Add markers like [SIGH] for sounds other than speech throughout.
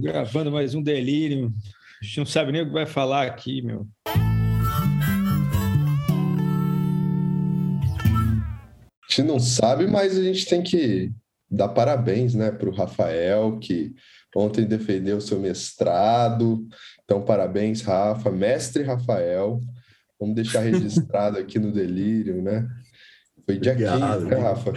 Gravando mais um delírio. A gente não sabe nem o que vai falar aqui, meu. A gente não sabe, mas a gente tem que dar parabéns né, para o Rafael, que ontem defendeu seu mestrado. Então, parabéns, Rafa. Mestre Rafael. Vamos deixar registrado [LAUGHS] aqui no Delírio, né? Foi dia Obrigado, 15, né, Rafa?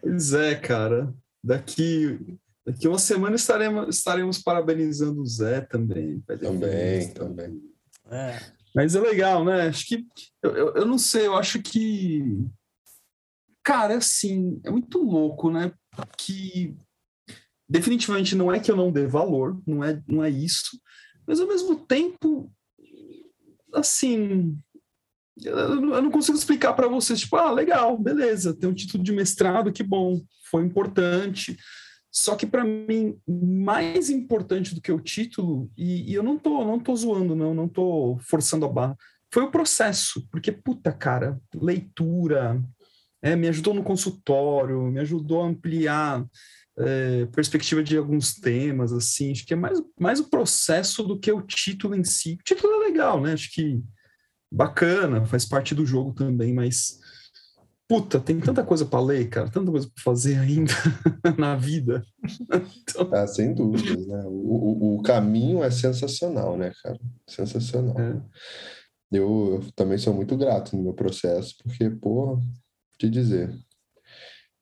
Pois é, cara. Daqui, daqui uma semana estaremos, estaremos parabenizando o Zé também. Também, também. É. Mas é legal, né? Acho que. Eu, eu, eu não sei, eu acho que. Cara, assim, é muito louco, né? Que definitivamente não é que eu não dê valor, não é, não é isso, mas ao mesmo tempo, assim, eu não consigo explicar para vocês, tipo, ah, legal, beleza, tem um título de mestrado, que bom, foi importante. Só que para mim, mais importante do que o título, e, e, eu não tô, não tô zoando, não, não tô forçando a barra, foi o processo, porque, puta, cara, leitura, é, me ajudou no consultório, me ajudou a ampliar é, perspectiva de alguns temas, assim, acho que é mais, mais o processo do que o título em si. O título é legal, né? Acho que bacana, faz parte do jogo também, mas puta, tem tanta coisa para ler, cara, tanta coisa para fazer ainda [LAUGHS] na vida. então... Ah, sem dúvidas, né? O, o, o, caminho é sensacional, né, cara? Sensacional. É. Eu, eu, também sou muito grato no meu processo, porque, porra, te dizer.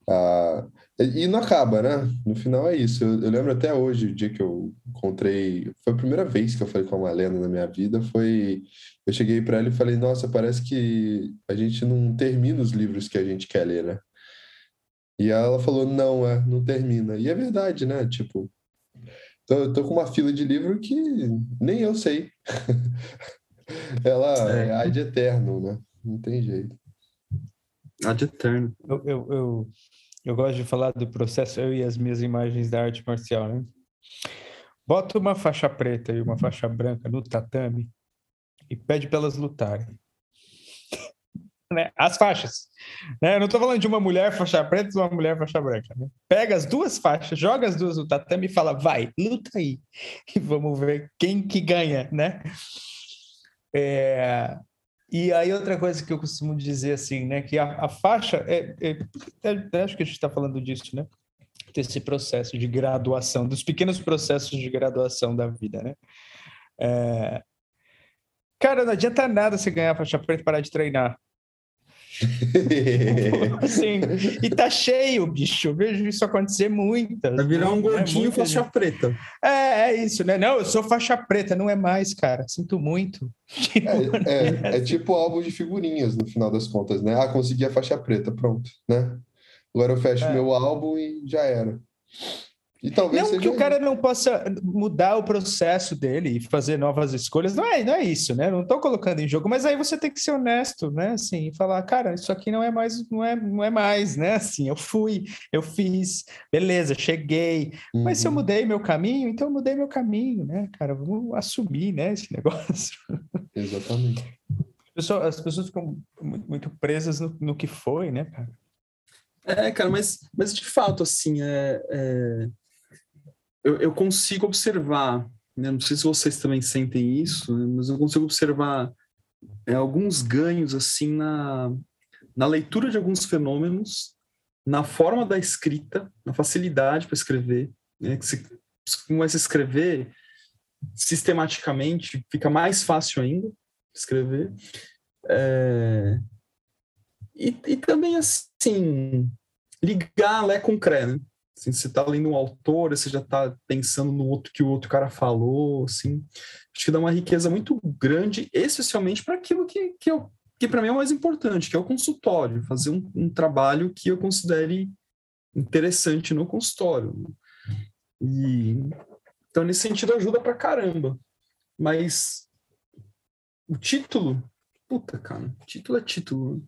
Ah, e não acaba, né? No final é isso. Eu, eu, lembro até hoje, o dia que eu encontrei. Foi a primeira vez que eu falei com uma Malena na minha vida. Foi. Eu cheguei para ela e falei: Nossa, parece que a gente não termina os livros que a gente quer ler, né? E ela falou: Não, é, não termina. E é verdade, né? Tipo, tô, eu tô com uma fila de livro que nem eu sei. [LAUGHS] ela é, é ad eterno, né? Não tem jeito. Eterno. eu, eu, eu eu gosto de falar do processo, eu e as minhas imagens da arte marcial, né? Bota uma faixa preta e uma faixa branca no tatame e pede para elas lutarem. [LAUGHS] né? As faixas. Né? Eu não estou falando de uma mulher faixa preta e uma mulher faixa branca. Né? Pega as duas faixas, joga as duas no tatame e fala, vai, luta aí. [LAUGHS] E vamos ver quem que ganha, né? É, e aí outra coisa que eu costumo dizer assim, né, que a, a faixa, é, é, é, acho que a gente está falando disso, né, desse processo de graduação, dos pequenos processos de graduação da vida, né. É... Cara, não adianta nada você ganhar a faixa preta e parar de treinar. [LAUGHS] assim, e tá cheio, bicho. Eu vejo isso acontecer muitas. Vai virar um né? gordinho é faixa gente. preta. É, é isso, né? Não, eu sou faixa preta, não é mais, cara. Sinto muito. É, é, é tipo álbum de figurinhas, no final das contas, né? Ah, consegui a faixa preta, pronto, né? Agora eu fecho é. meu álbum e já era. E talvez não que o cara não possa mudar o processo dele e fazer novas escolhas, não é, não é isso, né? Não estou colocando em jogo, mas aí você tem que ser honesto, né? Assim, e falar, cara, isso aqui não é mais, não é, não é mais, né? Assim, eu fui, eu fiz, beleza, cheguei, uhum. mas se eu uhum. mudei meu caminho, então eu mudei meu caminho, né, cara? Vamos assumir, né, esse [LAUGHS] negócio. Exatamente. As pessoas ficam muito presas no, no que foi, né, cara? É, cara, mas, mas de fato, assim, é, é eu, eu consigo observar, né? não sei se vocês também sentem isso, né? mas eu consigo observar é, alguns ganhos assim na, na leitura de alguns fenômenos, na forma da escrita, na facilidade para escrever, né? que se, se começa a escrever sistematicamente, fica mais fácil ainda escrever. É... E, e também, assim, ligar Lé com Cré, né? Assim, você está lendo um autor, você já está pensando no outro que o outro cara falou, assim. Acho que dá uma riqueza muito grande, especialmente para aquilo que, que, que para mim é o mais importante, que é o consultório, fazer um, um trabalho que eu considere interessante no consultório. E então nesse sentido ajuda para caramba. Mas o título, puta, cara, título é título.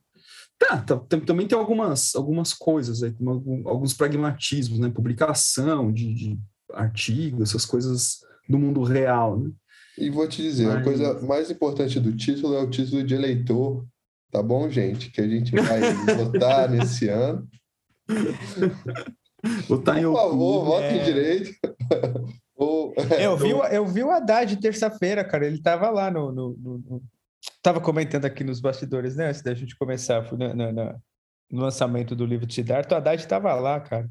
Tá, tá, também tem algumas, algumas coisas, aí, alguns pragmatismos, né? Publicação de, de artigos, essas coisas do mundo real, né? E vou te dizer, Mas... a coisa mais importante do título é o título de eleitor, tá bom, gente? Que a gente vai votar [LAUGHS] nesse ano. Votar em Por favor, votem é... direito. [LAUGHS] Ou, é, eu, [LAUGHS] vi, eu vi o Haddad terça-feira, cara. Ele tava lá no, no, no, no, Tava comentando aqui nos bastidores, né? Antes da gente começar, no, no, no lançamento do livro de Siddhartha, o Haddad estava lá, cara.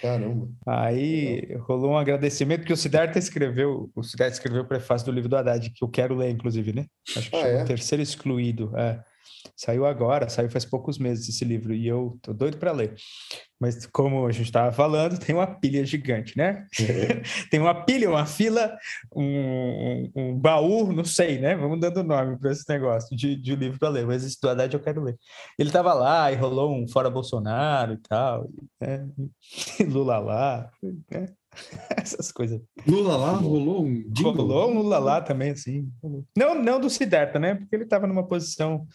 Caramba. Aí rolou um agradecimento que o Siddhartha escreveu, o Siddhartha escreveu o prefácio do livro do Haddad, que eu quero ler, inclusive, né? Acho que ah, é? o Terceiro Excluído. É. Saiu agora, saiu faz poucos meses esse livro e eu tô doido para ler. Mas como a gente estava falando, tem uma pilha gigante, né? É. [LAUGHS] tem uma pilha, uma fila, um, um, um, baú, não sei, né? Vamos dando nome para esse negócio de, de livro para ler. Mas esse do Haddad eu quero ler. Ele estava lá e rolou um fora Bolsonaro e tal, né? [LAUGHS] Lula lá, né? [LAUGHS] Essas coisas. Lula lá rolou um Rolou um Lula lá também, assim. Não, não do Siddhartha, né? Porque ele estava numa posição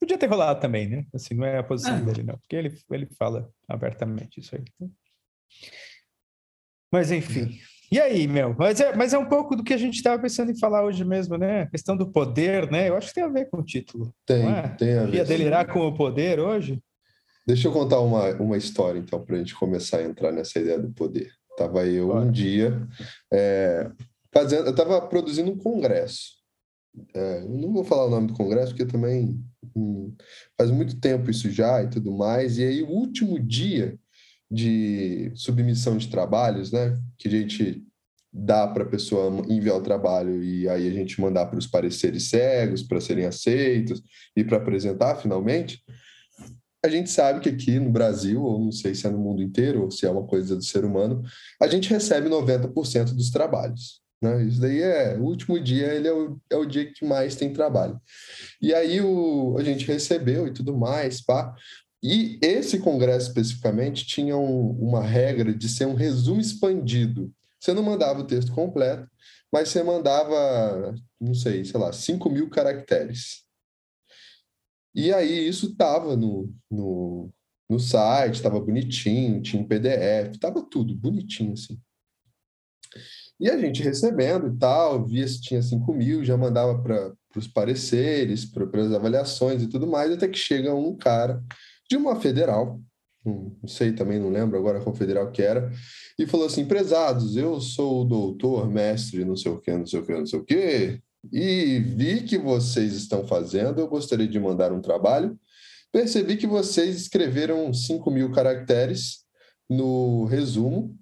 Podia ter rolado também, né? Assim, não é a posição é. dele, não. Porque ele, ele fala abertamente isso aí. Mas, enfim. E aí, meu? Mas é, mas é um pouco do que a gente estava pensando em falar hoje mesmo, né? A questão do poder, né? Eu acho que tem a ver com o título. Tem, é? tem a ver. Ia delirar com o poder hoje? Deixa eu contar uma, uma história, então, para a gente começar a entrar nessa ideia do poder. Tava eu um dia é, fazendo, eu estava produzindo um congresso. É, não vou falar o nome do congresso, porque também hum, faz muito tempo isso já e tudo mais. E aí, o último dia de submissão de trabalhos, né, que a gente dá para a pessoa enviar o trabalho e aí a gente mandar para os pareceres cegos para serem aceitos e para apresentar finalmente. A gente sabe que aqui no Brasil, ou não sei se é no mundo inteiro, ou se é uma coisa do ser humano, a gente recebe 90% dos trabalhos. Né? Isso daí é o último dia, ele é o, é o dia que mais tem trabalho. E aí o, a gente recebeu e tudo mais, pá. E esse congresso especificamente tinha um, uma regra de ser um resumo expandido. Você não mandava o texto completo, mas você mandava, não sei, sei lá, 5 mil caracteres. E aí isso estava no, no, no site, estava bonitinho, tinha um PDF, estava tudo bonitinho assim. E a gente recebendo e tal, via se tinha 5 mil, já mandava para os pareceres, para as avaliações e tudo mais, até que chega um cara de uma federal, não sei também, não lembro agora qual federal que era, e falou assim: prezados, eu sou o doutor, mestre, não sei o que, não sei o que, não sei o que, e vi que vocês estão fazendo, eu gostaria de mandar um trabalho. Percebi que vocês escreveram 5 mil caracteres no resumo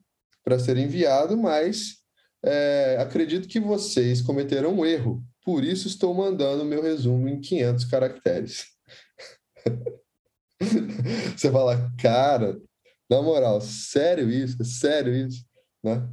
para ser enviado, mas é, acredito que vocês cometeram um erro, por isso estou mandando meu resumo em 500 caracteres. [LAUGHS] Você fala, cara, na moral, sério isso? Sério isso? Né?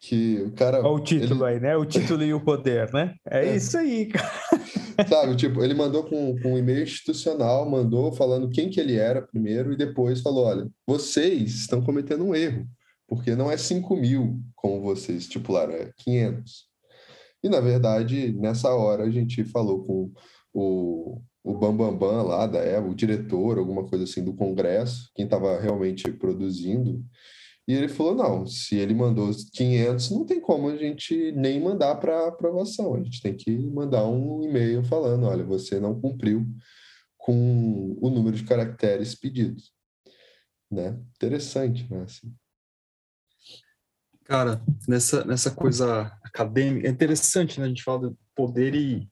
Que o cara. Olha o título ele... aí, né? O título e o poder, né? É, é. isso aí, [LAUGHS] cara. Sabe, tipo, ele mandou com, com um e-mail institucional, mandou falando quem que ele era primeiro e depois falou: olha, vocês estão cometendo um erro porque não é 5 mil, como vocês estipularam, é 500. E, na verdade, nessa hora a gente falou com o, o Bambambam Bam Bam lá da EVA, o diretor, alguma coisa assim do Congresso, quem estava realmente produzindo, e ele falou: não, se ele mandou 500, não tem como a gente nem mandar para aprovação. A gente tem que mandar um e-mail falando: olha, você não cumpriu com o número de caracteres pedidos. Né? Interessante, né? Assim. Cara, nessa, nessa coisa acadêmica, é interessante, né? A gente fala de poder e.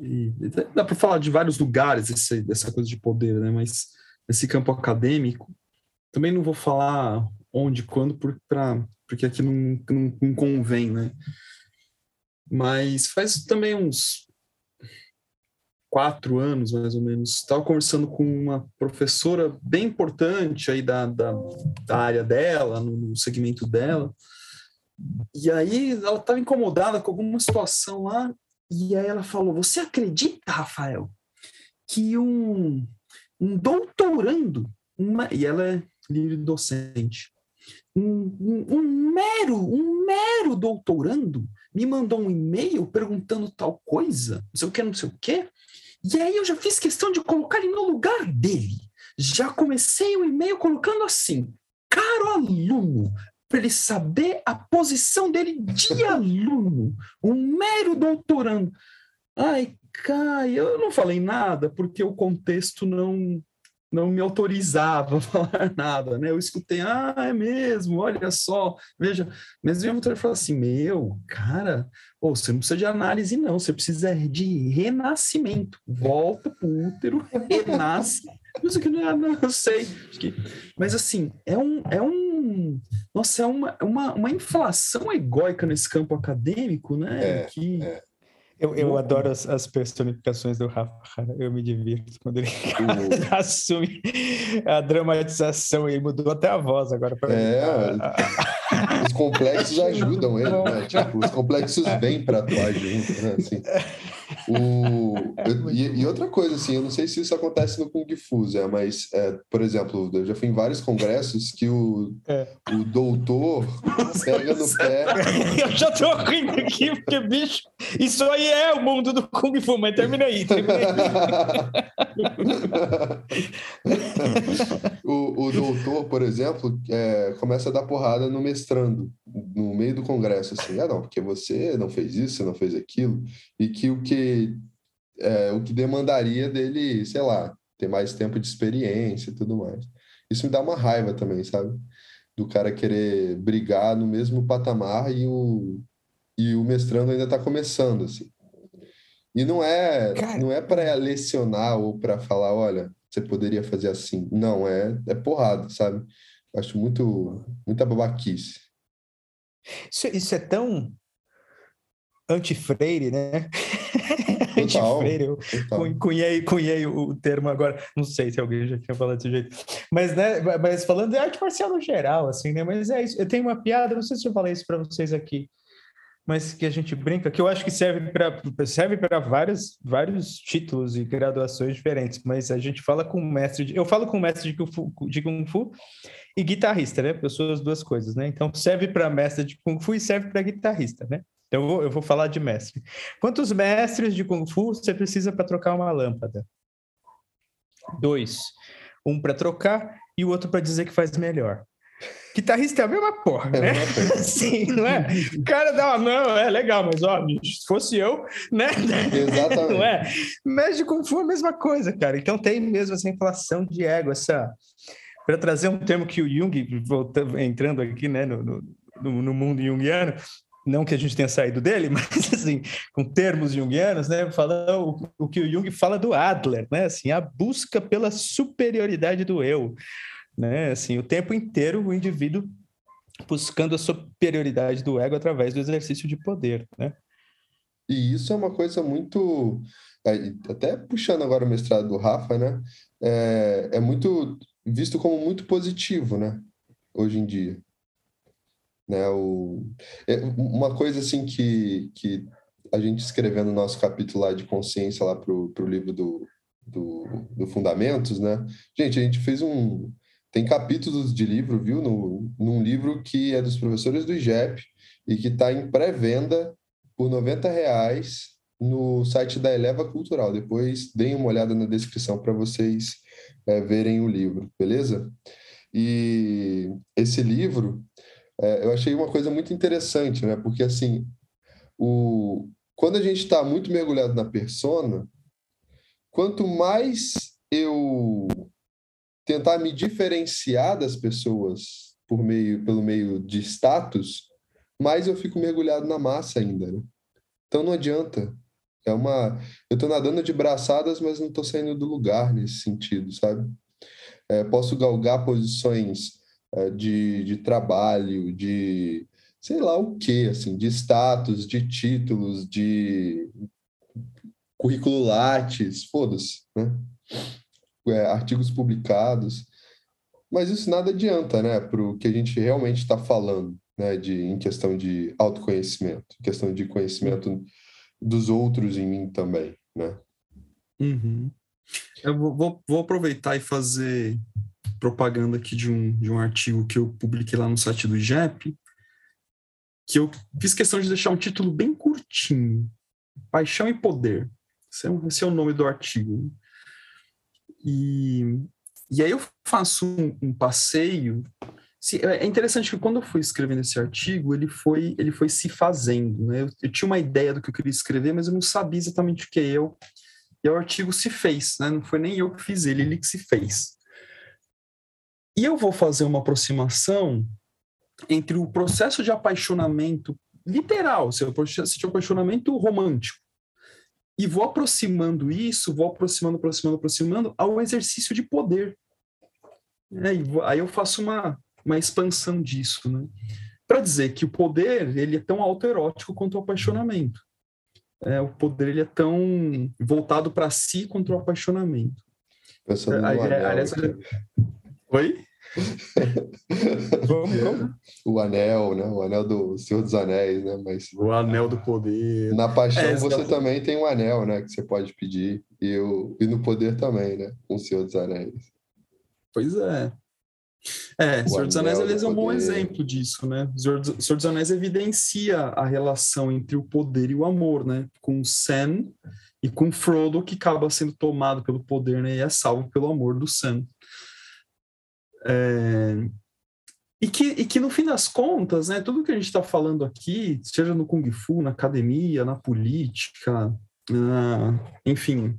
e dá para falar de vários lugares esse, dessa coisa de poder, né? Mas nesse campo acadêmico, também não vou falar onde, quando, por, pra, porque aqui não, não, não convém, né? Mas faz também uns quatro anos, mais ou menos, estava conversando com uma professora bem importante aí da, da, da área dela, no, no, segmento dela, e aí ela estava incomodada com alguma situação lá, e aí ela falou, você acredita, Rafael, que um, um doutorando, uma, e ela é livre docente, um, um, um mero, um mero doutorando me mandou um e-mail perguntando tal coisa, não sei o que, não sei o que, e aí eu já fiz questão de colocar ele no lugar dele. Já comecei o e-mail colocando assim: caro aluno, para ele saber a posição dele de aluno, um mero doutorando. Ai, Caio, eu não falei nada porque o contexto não não me autorizava a [LAUGHS] falar nada, né? Eu escutei, ah, é mesmo, olha só, veja. Mas o mentor falou assim, meu, cara, oh, você não precisa de análise, não, você precisa de renascimento. Volta pro útero, renasce. [LAUGHS] Isso que não é, não, eu sei. Mas assim, é um, é um. Nossa, é uma, uma, uma inflação egóica nesse campo acadêmico, né? É, que... É eu, eu adoro as, as, personificações do Rafa, cara. Eu me divirto quando ele [LAUGHS] assume a dramatização. Ele mudou até a voz agora. Pra é, os complexos ajudam ele, né? [LAUGHS] Tipo, os complexos vêm para atuar junto, né? Assim. [LAUGHS] O, [LAUGHS] eu, e, e, outra coisa, assim, eu não sei se isso acontece no Kung Fu, Zé, mas, é, por exemplo, eu já fui em vários congressos que o, é. o doutor pega no pé. [LAUGHS] Eu já tô rindo aqui, porque, bicho, isso aí é o mundo do Kung Fu, mas termina aí, termina aí. [LAUGHS] o, o doutor, por exemplo, é, começa a dar porrada no mestrando, no meio do congresso, assim, ah, não, porque você não fez isso, você não fez aquilo, e que o que é, o que demandaria dele, sei lá, ter mais tempo de experiência e tudo mais. Isso me dá uma raiva também, sabe? Do cara querer brigar no mesmo patamar e o, e o mestrando ainda está começando, assim. E não é, cara... não é para lecionar ou para falar, olha, você poderia fazer assim. Não, é, é porrada, sabe? Acho muito, muita babaquice. Isso, isso é tão anti-freire, né? [LAUGHS] anti-freire, eu cunhei, cunhei o termo agora, não sei se alguém já tinha falado desse jeito, mas, né, mas falando de arte marcial no geral, assim, né, mas é isso, eu tenho uma piada, não sei se eu falei isso para vocês aqui, mas que a gente brinca, que eu acho que serve para serve para vários, vários títulos e graduações diferentes, mas a gente fala com mestre, de, eu falo com mestre de Kung Fu, de Kung Fu e guitarrista, né, eu sou as duas coisas, né, então serve para mestre de Kung Fu e serve para guitarrista, né, então, eu vou, eu vou falar de mestre. Quantos mestres de Kung Fu você precisa para trocar uma lâmpada? Dois. Um para trocar e o outro para dizer que faz melhor. Guitarrista é a mesma porra, é né? [LAUGHS] Sim, não é? O cara dá uma, não, é legal, mas ó, se fosse eu, né? Exatamente. Não é? Mestre de Kung Fu é a mesma coisa, cara. Então tem mesmo essa inflação de ego, essa. Para trazer um termo que o Jung, voltando, entrando aqui, né, no, no, no mundo junguiano, não que a gente tenha saído dele, [LAUGHS] mas assim, com termos junguianos, né, fala o, o, que o Jung fala do Adler, né, assim, a busca pela superioridade do eu, né, assim, o tempo inteiro o indivíduo buscando a superioridade do ego através do exercício de poder, né? E isso é uma coisa muito, é, até puxando agora o mestrado do Rafa, né, é, é muito visto como muito positivo, né, hoje em dia. Né? O, é, uma coisa assim que, que a gente escrevendo no nosso capítulo lá de consciência lá para o livro do, do, do, Fundamentos, né? Gente, a gente fez um... Tem capítulos de livro, viu? No, num livro que é dos professores do IGEP e que está em pré-venda por 90 reais no site da Eleva Cultural. Depois deem uma olhada na descrição para vocês é, verem o livro, beleza? E esse livro é, eu achei uma coisa muito interessante, né? Porque assim, o, quando a gente está muito mergulhado na persona, quanto mais eu tentar me diferenciar das pessoas por meio pelo meio de status, mais eu fico mergulhado na massa ainda, né? Então não adianta. É uma, eu estou nadando de braçadas, mas não estou saindo do lugar nesse sentido, sabe? É, posso galgar posições de, de trabalho, de sei lá o que, assim, de status, de títulos, de currículo Lattes, foda-se, né? É, artigos publicados. Mas isso nada adianta, né, para o que a gente realmente está falando, né, de, em questão de autoconhecimento, questão de conhecimento dos outros em mim também, né? Uhum. Eu vou, vou aproveitar e fazer propaganda aqui de um, de um artigo que eu publiquei lá no site do IGEP, que eu fiz questão de deixar um título bem curtinho. Paixão e Poder. Esse é, esse é o nome do artigo. E, e aí eu faço um, um passeio. É interessante que quando eu fui escrevendo esse artigo, ele foi, ele foi se fazendo. Né? Eu, eu tinha uma ideia do que eu queria escrever, mas eu não sabia exatamente o que é eu. E o artigo se fez, né? não foi nem eu que fiz ele, ele que se fez. E eu vou fazer uma aproximação entre o processo de apaixonamento literal, seu, seu apaixonamento romântico, e vou aproximando isso, vou aproximando, aproximando, aproximando ao exercício de poder. É, aí eu faço uma, uma expansão disso, né? Para dizer que o poder ele é tão autoerótico quanto o apaixonamento. É, o poder ele é tão voltado para si quanto o apaixonamento. Pensando no anel, aliás, Oi? o anel, né? O anel do Senhor dos Anéis, né? Mas o anel do poder. Na paixão é, você também tem um anel, né? Que você pode pedir e, o... e no poder também, né? Com o Senhor dos Anéis. Pois é. É, o Senhor dos Anéis eles é um bom exemplo disso, né? O Senhor, Senhor dos Anéis evidencia a relação entre o poder e o amor, né? Com Sam e com Frodo, que acaba sendo tomado pelo poder, né? E é salvo pelo amor do Sam. É... E que, e que no fim das contas, né, tudo que a gente está falando aqui, seja no Kung Fu, na academia, na política, na, enfim,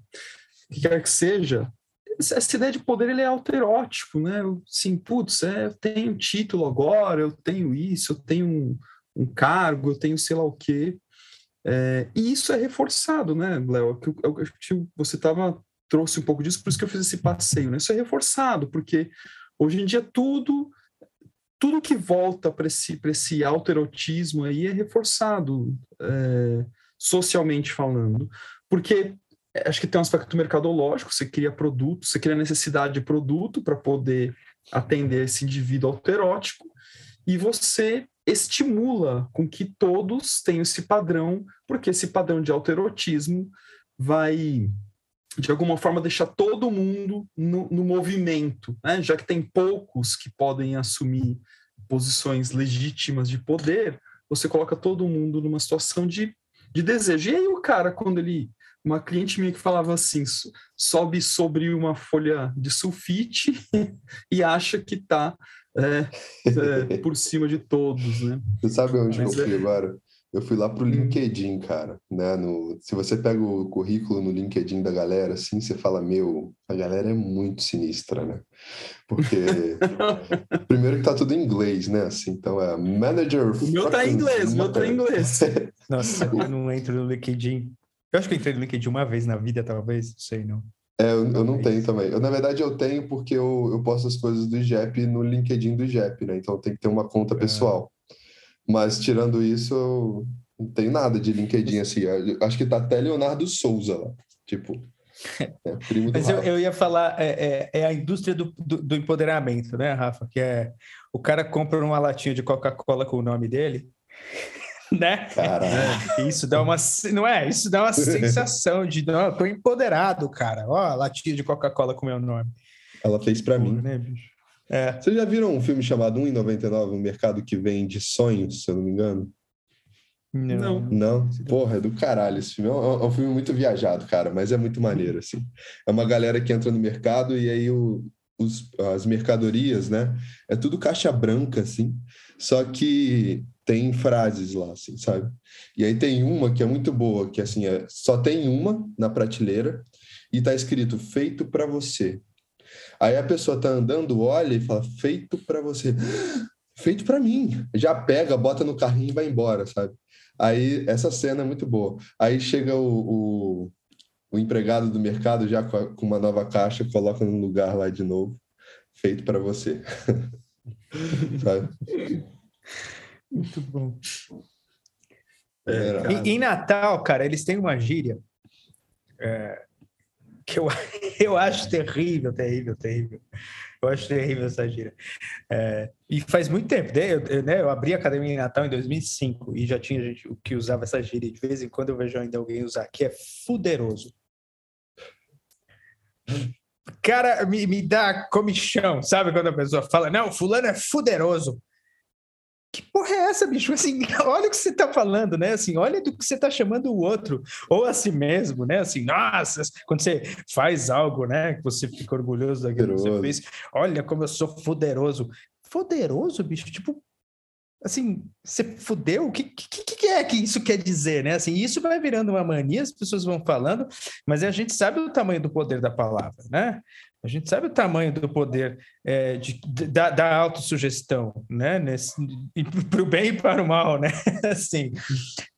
o que quer que seja, essa ideia de poder ele é alterótico, né? Sim, putz, é, eu tenho título agora, eu tenho isso, eu tenho um, um cargo, eu tenho sei lá o quê. É, e isso é reforçado, né, Léo? Que, que você tava, trouxe um pouco disso, por isso que eu fiz esse passeio, né? Isso é reforçado, porque hoje em dia tudo tudo que volta para esse, esse autoerotismo aí é reforçado, é, socialmente falando. Porque acho que tem um aspecto mercadológico, você cria produto, você cria necessidade de produto para poder atender esse indivíduo autoerótico, e você estimula com que todos tenham esse padrão, porque esse padrão de autoerotismo vai, de alguma forma, deixar todo mundo no, no movimento, né? já que tem poucos que podem assumir posições legítimas de poder, você coloca todo mundo numa situação de, de desejo. E aí o cara, quando ele uma cliente minha que falava assim: sobe sobre uma folha de sulfite [LAUGHS] e acha que está é, é, por cima de todos, né? Você sabe onde Mas eu fui é... agora? Eu fui lá pro hum. LinkedIn, cara, né? No, se você pega o currículo no LinkedIn da galera, assim, você fala, meu, a galera é muito sinistra, né? Porque [LAUGHS] primeiro que tá tudo em inglês, né? Assim, então é manager. O meu tá em inglês, o meu tá em inglês. [LAUGHS] Nossa, eu não entro no LinkedIn eu acho que eu entrei no LinkedIn uma vez na vida, talvez, não sei não. É, eu, eu não tenho também. Eu, na verdade, eu tenho porque eu, eu posto as coisas do IGEP no LinkedIn do IGEP, né? Então tem que ter uma conta é. pessoal. Mas tirando isso, eu não tenho nada de LinkedIn assim. Acho que tá até Leonardo Souza lá. Tipo. É, primo Mas eu, eu, ia falar, é, é, é a indústria do, do, do, empoderamento, né, Rafa? Que é o cara compra uma latinha de Coca-Cola com o nome dele [LAUGHS] né? Caralho. [LAUGHS] Isso dá uma, não é? Isso dá uma sensação de, não, eu tô empoderado, cara. Ó, latinha de Coca-Cola com meu nome. Ela fez para mim. Né, bicho? É. Vocês já viram um filme chamado 1,99, um mercado que vende sonhos, se eu não me engano? Não. Não? Porra, é do caralho esse filme. É um, é um, filme muito viajado, cara, mas é muito maneiro, assim. É uma galera que entra no mercado e aí o, os, as mercadorias, né? É tudo caixa branca, assim. Só que tem frases lá, assim, sabe? E aí tem uma que é muito boa, que assim, é, só tem uma na prateleira e tá escrito feito para você. Aí a pessoa tá andando, olha e fala feito para você. [GASPS] Feito para mim. Já pega, bota no carrinho e vai embora, sabe? Aí essa cena é muito boa. Aí chega o, o, o empregado do mercado já com, a, com uma nova caixa, coloca no lugar lá de novo. Feito para você. [LAUGHS] sabe? Muito bom. É, em, em, Natal, cara, eles têm uma gíria é, que eu, [LAUGHS] eu acho terrível, terrível, terrível. Eu acho terrível essa gíria. É, e faz muito tempo, né? Eu, né? eu abri a academia em Natal em 2005 e já tinha gente que usava essa gíria. De vez em quando eu vejo ainda alguém usar, que é fuderoso. Cara, me, me dá comichão, sabe? Quando a pessoa fala, não, fulano é fuderoso que porra é essa, bicho? Assim, [LAUGHS] olha o que você tá falando, né? Assim, olha do que você tá chamando o outro, ou a si mesmo, né? Assim, nossa, quando você faz algo, né? Que você fica orgulhoso daquilo que você fez. Olha como eu sou poderoso. Poderoso, bicho? Tipo, assim, você fudeu? O que, que, que, é que isso quer dizer, né? Assim, isso vai virando uma mania, as pessoas vão falando, mas a gente sabe o tamanho do poder da palavra, né? A gente sabe o tamanho do poder é, de, da, da autossugestão, né? Para o bem e para o mal, né? [LAUGHS] assim.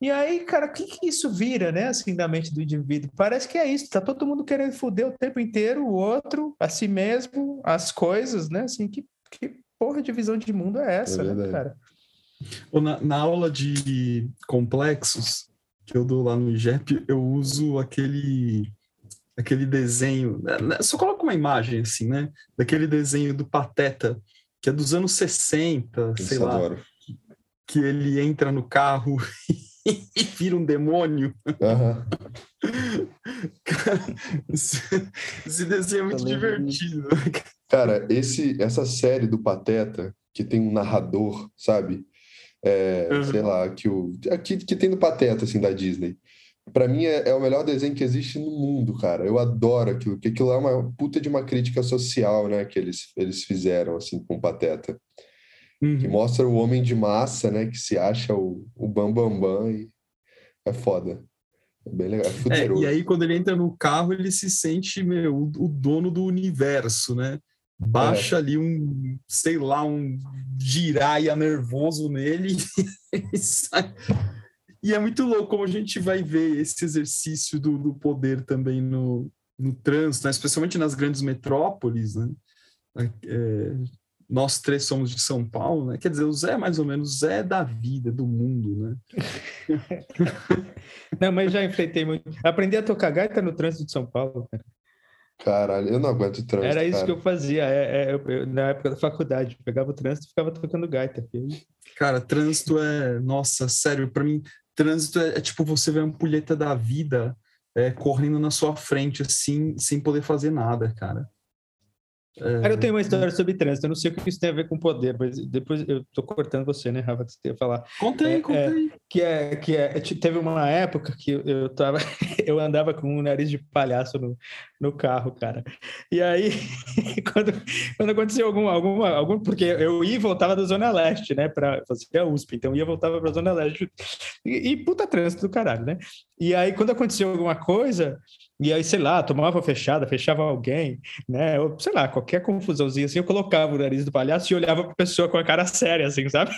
E aí, cara, o que, que isso vira, né? Assim, na mente do indivíduo? Parece que é isso, tá todo mundo querendo foder o tempo inteiro o outro, a si mesmo, as coisas, né? Assim, que, que porra de visão de mundo é essa, é né, cara? Na, na aula de complexos que eu dou lá no IGEP, eu uso aquele aquele desenho, né, né, só coloca uma imagem assim, né? Daquele desenho do Pateta, que é dos anos 60, Isso sei lá. Que ele entra no carro [LAUGHS] e vira um demônio. Uhum. [LAUGHS] esse, esse, desenho é muito divertido. [LAUGHS] Cara, esse, essa série do Pateta, que tem um narrador, sabe? É, uhum. Sei lá, que, o, que, que tem no Pateta, assim, da Disney para mim é, é, o melhor desenho que existe no mundo, cara. Eu adoro aquilo, porque aquilo é uma puta de uma crítica social, né, que eles, eles fizeram, assim, com o Pateta. Uhum. Que mostra o homem de massa, né, que se acha o, o bambambam bam, bam, e é foda. É bem legal, é, é E aí, quando ele entra no carro, ele se sente, meu, o dono do universo, né? Baixa é. ali um, sei lá, um giraia nervoso nele [LAUGHS] e sai e é muito louco como a gente vai ver esse exercício do, do poder também no, no trânsito, né? especialmente nas grandes metrópoles, né? É, nós três somos de São Paulo, né? Quer dizer, o Zé é mais ou menos Zé da vida, do mundo, né? [LAUGHS] não, mas já enfrentei muito. Aprendi a tocar gaita no trânsito de São Paulo, cara. Caralho, eu não aguento trânsito. Era isso cara. que eu fazia é, é, eu, eu, na época da faculdade. Eu pegava o trânsito e ficava tocando gaita. Cara, trânsito é. Nossa, sério, para mim, trânsito é, é, tipo você ver a ampulheta da vida é, correndo na sua frente, assim, sem poder fazer nada, cara. É... Cara, eu tenho uma história sobre trânsito, eu não sei o que isso tem a ver com poder, mas depois eu tô cortando você, né, Rafa, que você ia falar. Contei, é, contei. É, que é, que é, teve uma época que eu tava, [LAUGHS] eu andava com um nariz de palhaço no, no carro, cara. E aí, [LAUGHS] quando, quando aconteceu algum, alguma, algum, porque eu ia e voltava da Zona Leste, né, para fazer a USP, então ia e voltava pra Zona Leste, e, e puta trânsito do caralho, né? E aí, quando aconteceu alguma coisa, e aí, sei lá, tomava fechada, fechava alguém, né? Ou, sei lá, qualquer confusãozinha assim, eu colocava o nariz do palhaço e olhava para a pessoa com a cara séria, assim, sabe?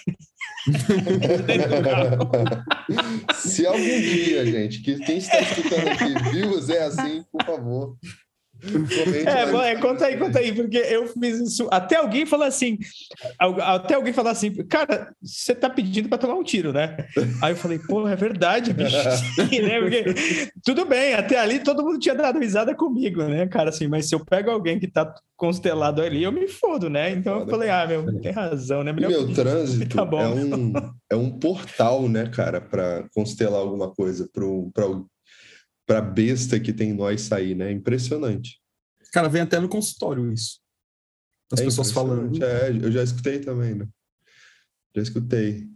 [LAUGHS] Se algum dia, gente, que quem está escutando aqui [LAUGHS] viu o Zé assim, por favor, é, é, conta aí, conta aí, porque eu fiz isso. Até alguém falou assim, até alguém falou assim, cara, você tá pedindo para tomar um tiro, né? Aí eu falei, pô, é verdade, bicho. [LAUGHS] Sim, né? Porque, tudo bem, até ali todo mundo tinha dado risada comigo, né, cara? Assim, mas se eu pego alguém que tá constelado ali, eu me fodo, né? Então eu falei, ah, meu, tem razão, né? Melhor meu trânsito [LAUGHS] tá é, um, é um portal, né, cara, para constelar alguma coisa, para para besta que tem nós sair, né? Impressionante. Cara, vem até no consultório isso. As é pessoas falando. É, eu já escutei também, né? Já escutei.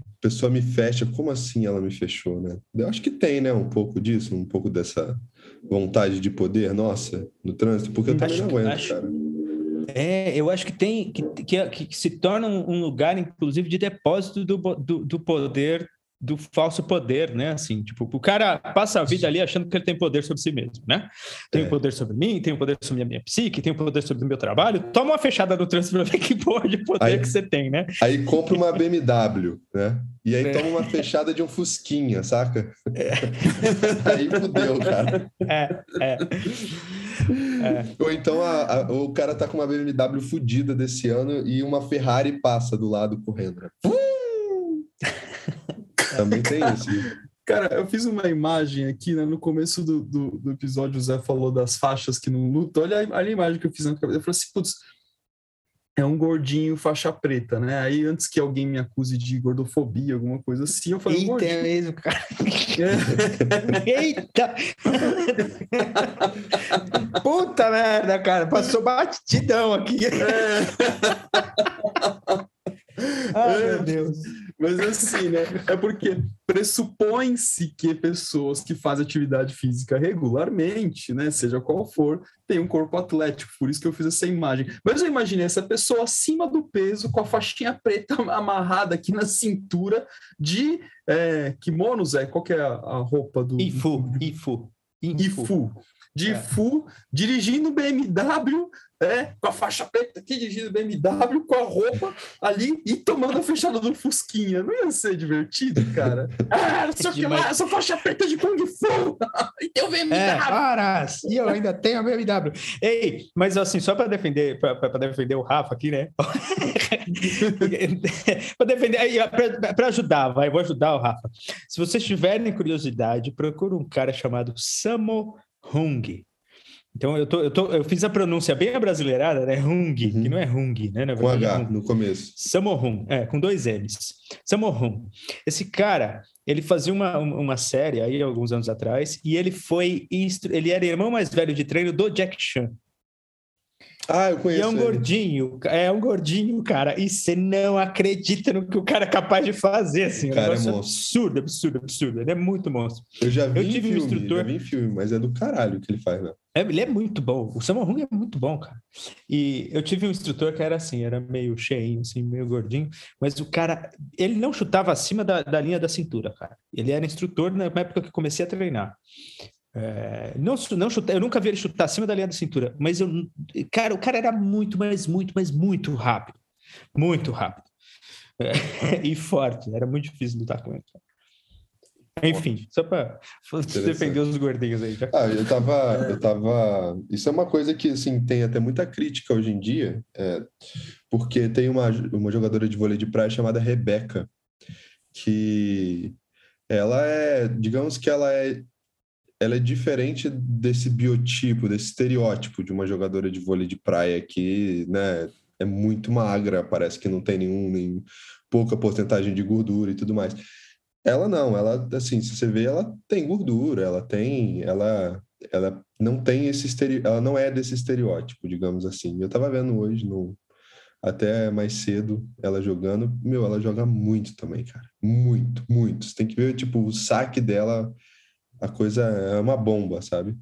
A pessoa me fecha, como assim ela me fechou, né? Eu acho que tem, né? Um pouco disso, um pouco dessa vontade de poder, nossa, no trânsito, porque eu também acho, não aguento, acho... cara. É, eu acho que tem que, que, que se torna um lugar, inclusive, de depósito do, do, do poder do falso poder, né? Assim, tipo, o cara passa a vida ali achando que ele tem poder sobre si mesmo, né? Tem é. poder sobre mim, tem poder sobre a minha psique, tem poder sobre o meu trabalho. Toma uma fechada no trânsito para ver que porra de poder aí, que você tem, né? Aí compra uma BMW, né? E aí é. toma uma fechada de um Fusquinha, saca? É. [LAUGHS] aí fudeu, cara. É, é. é. Ou então a, a, o cara tá com uma BMW fudida desse ano e uma Ferrari passa do lado correndo. Né? [LAUGHS] Também tem isso. [LAUGHS] Cara, eu fiz uma imagem aqui, né? No começo do, do, do, episódio, o Zé falou das faixas que não lutam. Olha, olha a imagem que eu fiz na cabeça. Eu falei assim, putz, é um gordinho faixa preta, né? Aí antes que alguém me acuse de gordofobia, alguma coisa assim, eu falei, Eita, gordinho. é mesmo, cara. [LAUGHS] Eita! [LAUGHS] Puta merda, cara. Passou batidão aqui. É. Ai, meu Deus. Mas assim, né? É porque pressupõe-se que pessoas que fazem atividade física regularmente, né, seja qual for, têm um corpo atlético. Por isso que eu fiz essa imagem. Mas eu imaginei essa pessoa acima do peso, com a faixinha preta [LAUGHS] amarrada aqui na cintura de é, kimonos, é? Qual que é a, a roupa do... Ifu, Ifu. Ifu. Ifu de é. full, dirigindo BMW, é, com a faixa preta aqui, dirigindo BMW, com a roupa ali e tomando a fechada do Fusquinha. Não ia ser divertido, cara? [LAUGHS] Ah, não sei o que lá, essa faixa preta de Kung Fu [LAUGHS] e tem o BMW. É, para, e eu ainda tenho a BMW. Ei, mas assim, só para defender, para defender o Rafa aqui, né? [LAUGHS] para defender, para ajudar, vai, vou ajudar o Rafa. Se vocês tiverem curiosidade, procura um cara chamado Samo Hung. Então eu, tô, eu, tô, eu fiz a pronúncia bem abrasileirada, né? Hung, uhum. que não é Hung, né? Na verdade, com H é no começo. Samohun, é, com dois L's. Samohun. Esse cara, ele fazia uma, uma série aí alguns anos atrás e ele foi ele era irmão mais velho de treino do Jack Chan. Ah, eu conheço. E é um ele. gordinho, é um gordinho, cara. E você não acredita no que o cara é capaz de fazer, assim. cara é absurdo, absurdo, absurdo. Ele é muito monstro. Eu já vi eu tive filme, um instrutor. Já vi filme, mas é do caralho que ele faz, né? É, ele é muito bom. O Samuel Hung é muito bom, cara. E eu tive um instrutor que era assim, era meio cheinho, assim, meio gordinho, mas o cara, ele não chutava acima da, da linha da cintura, cara. Ele era instrutor na época que comecei a treinar. É, não, não chutar, eu nunca vi ele chutar acima da linha da cintura, mas eu, cara, o cara era muito, mas muito, mas muito rápido, muito rápido é, [LAUGHS] e forte. Era muito difícil lutar com ele. Enfim, só para [LAUGHS] defender os gordinhos aí. Já. Ah, eu tava, eu tava. Isso é uma coisa que assim tem até muita crítica hoje em dia, é, porque tem uma, uma jogadora de vôlei de praia chamada Rebeca, que ela é, digamos que ela é ela é diferente desse biotipo, desse estereótipo de uma jogadora de vôlei de praia que, né, é muito magra, parece que não tem nenhum, nem pouca porcentagem de gordura e tudo mais. Ela não, ela assim, se você vê, ela tem gordura, ela tem, ela ela não tem esse estere... ela não é desse estereótipo, digamos assim. Eu tava vendo hoje no até mais cedo ela jogando, meu, ela joga muito também, cara. Muito, muito. Você tem que ver tipo o saque dela a coisa é uma bomba, sabe?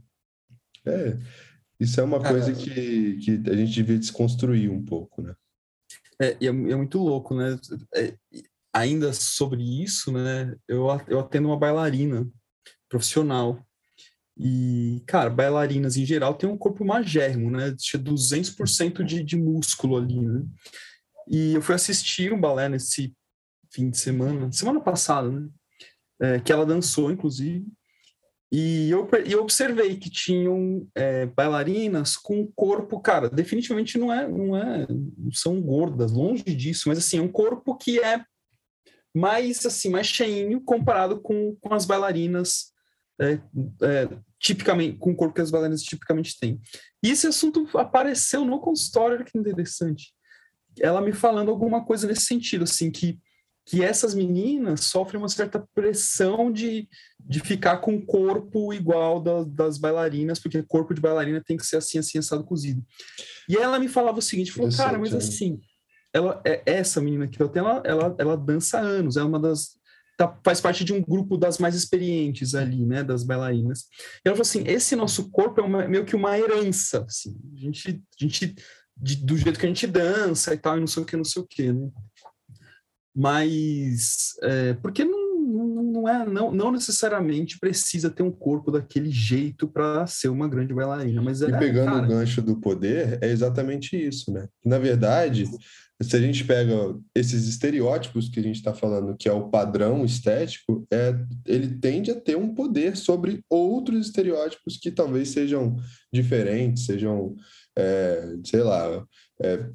É, isso é uma coisa que, que a gente devia desconstruir um pouco, né? É, é, é muito louco, né? É, ainda sobre isso, né? Eu, eu atendo uma bailarina profissional. E, cara, bailarinas em geral têm um corpo magérrimo, né? Tinha 200% de, de músculo ali, né? E eu fui assistir um balé nesse fim de semana, semana passada, né? É, que ela dançou, inclusive. E eu, eu observei que tinham é, bailarinas com corpo, cara, definitivamente não é, não é, não são gordas, longe disso, mas assim, é um corpo que é mais assim, mais cheinho comparado com, com as bailarinas é, é, tipicamente, com o corpo que as bailarinas tipicamente têm. E esse assunto apareceu no consultório, olha que interessante. Ela me falando alguma coisa nesse sentido, assim, que que essas meninas sofrem uma certa pressão de, de ficar com o corpo igual da, das bailarinas, porque corpo de bailarina tem que ser assim, assim, assado, cozido. E ela me falava o seguinte, falou, cara, mas assim, ela, é, essa menina que eu tenho, ela, ela, ela dança há anos, é uma das, tá, faz parte de um grupo das mais experientes ali, né, das bailarinas. E ela falou assim, esse nosso corpo é uma, meio que uma herança, assim, a gente, a gente de, do jeito que a gente dança e tal, e não sei o que, não sei o que, né? Mas é, porque não, não, é, não, não necessariamente precisa ter um corpo daquele jeito para ser uma grande bailarina. Mas é, e pegando cara, o gancho do poder, é exatamente isso, né? Na verdade, se a gente pega esses estereótipos que a gente está falando, que é o padrão estético, é, ele tende a ter um poder sobre outros estereótipos que talvez sejam diferentes, sejam, é, sei lá, é,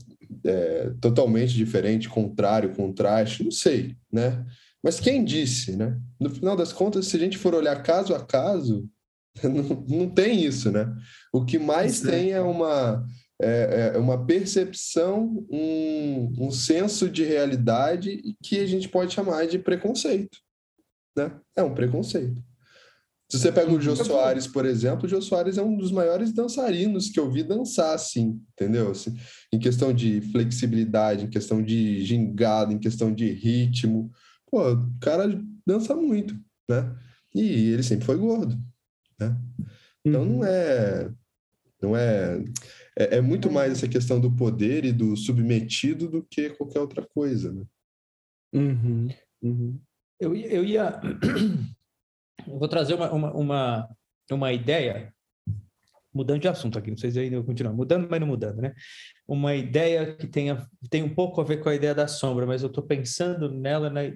é, totalmente diferente, contrário, contraste, não sei, né? Mas quem disse, né? No final das contas, se a gente for olhar caso a caso, [LAUGHS] não, não tem isso, né? O que mais tem é uma, é, é, uma percepção, um, um senso de realidade que a gente pode chamar de preconceito, né? É um preconceito. Se você pega o Jô Soares, por exemplo, o Jô Soares é um dos maiores dançarinos que eu vi dançar, assim, entendeu? Assim, em questão de flexibilidade, em questão de gingada, em questão de ritmo. Pô, o cara dança muito, né? E ele sempre foi gordo, né? Então não uhum. é. Não é, é. É muito mais essa questão do poder e do submetido do que qualquer outra coisa, né? Uhum, uhum. Eu, eu ia. [CLEARS THROAT] Eu vou trazer uma, uma, uma, uma ideia, mudando de assunto aqui, não sei se ainda vou continuar, mudando, mas não mudando, né? Uma ideia que tenha, tem um pouco a ver com a ideia da sombra, mas eu estou pensando nela, né,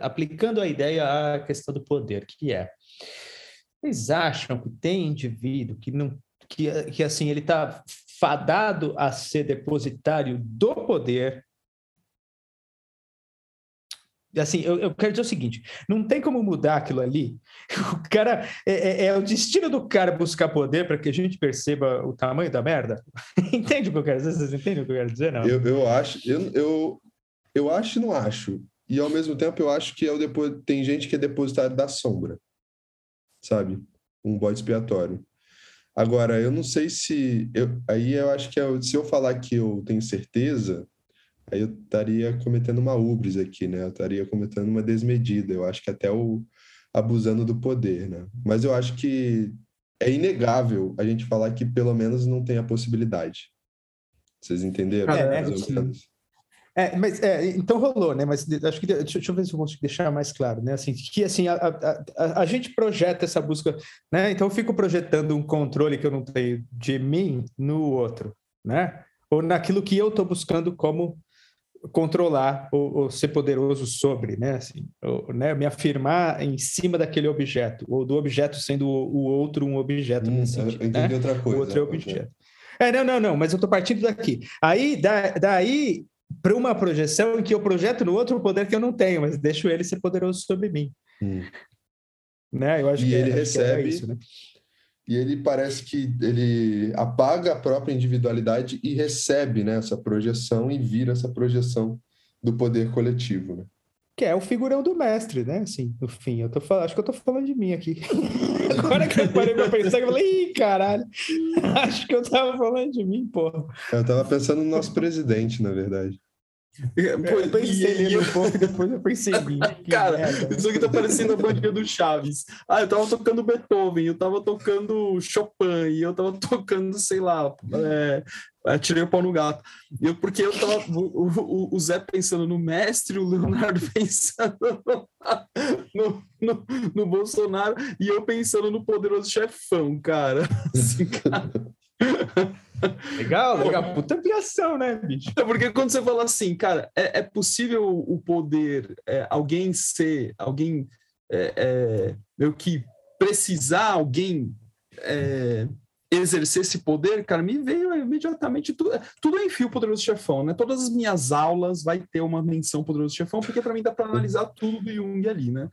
aplicando a ideia à questão do poder, que é vocês acham que tem indivíduo que não que, que assim ele está fadado a ser depositário do poder? Assim, eu, eu, quero dizer o seguinte: não tem como mudar aquilo ali. [LAUGHS] O cara é, é, é o destino do cara buscar poder para que a gente perceba o tamanho da merda. [LAUGHS] Entende o que eu quero dizer? Vocês entendem o que eu quero dizer? Não? Eu, eu acho, eu, eu, eu acho e não acho. E ao mesmo tempo eu acho que é o depois, tem gente que é depositário da sombra sabe? Um bode expiatório. Agora, eu não sei se. Eu, aí eu acho que é, se eu falar que eu tenho certeza, aí eu estaria cometendo uma ubris aqui, né? Eu estaria cometendo uma desmedida. Eu acho que até o abusando do poder, né? Mas eu acho que é inegável a gente falar que pelo menos não tem a possibilidade. Vocês entenderam? É? É, mas é, então rolou, né? Mas acho que deixa, deixa, eu ver se eu consigo deixar mais claro, né? Assim, que assim a, a, a, a, gente projeta essa busca, né? Então eu fico projetando um controle que eu não tenho de mim no outro, né? Ou naquilo que eu estou buscando como controlar ou, ou, ser poderoso sobre, né? Assim, ou, né? Me afirmar em cima daquele objeto ou do objeto sendo o, o outro um objeto. Hum, sentido, entendi né? outra coisa. O outro é objeto. É, não, não, não, mas eu estou partindo daqui. Aí, da, daí, para uma projeção em que eu projeto no outro o poder que eu não tenho, mas deixo ele ser poderoso sobre mim. Hum. Né? Eu acho e que, ele recebe isso, né? E ele parece que ele apaga a própria individualidade e recebe né, essa projeção e vira essa projeção do poder coletivo. Né? Que é o figurão do mestre, né? Assim, no fim, eu tô falando, acho que eu tô falando de mim aqui. [LAUGHS] Agora que eu parei pra pensar, eu falei, ih, caralho, [LAUGHS] acho que eu tava falando de mim, porra. Eu tava pensando no nosso presidente, na verdade. Pô, eu pensei nele um pouco, depois eu mim. [LAUGHS] Cara, merda. isso aqui tá parecendo a bandinha do Chaves. Ah, eu tava tocando Beethoven, eu tava tocando Chopin, e eu tava [LAUGHS] tocando, sei lá, é, tirei o pau no gato. Eu, porque eu tava, o, o, o, Zé pensando no mestre, o Leonardo [LAUGHS] pensando no, no, no, Bolsonaro, e eu pensando no poderoso chefão, cara. Assim, cara. Legal, legal. Puta ampliação, né, bicho? É porque quando você fala assim, cara, é, é possível o poder, é, alguém ser, alguém é, é, meio que precisar alguém é, exercer esse poder, cara, me veio imediatamente tudo, tudo em fio Poderoso Chefão, né? Todas as minhas aulas vai ter uma menção Poderoso Chefão, porque para mim dá para analisar tudo do Jung ali, né?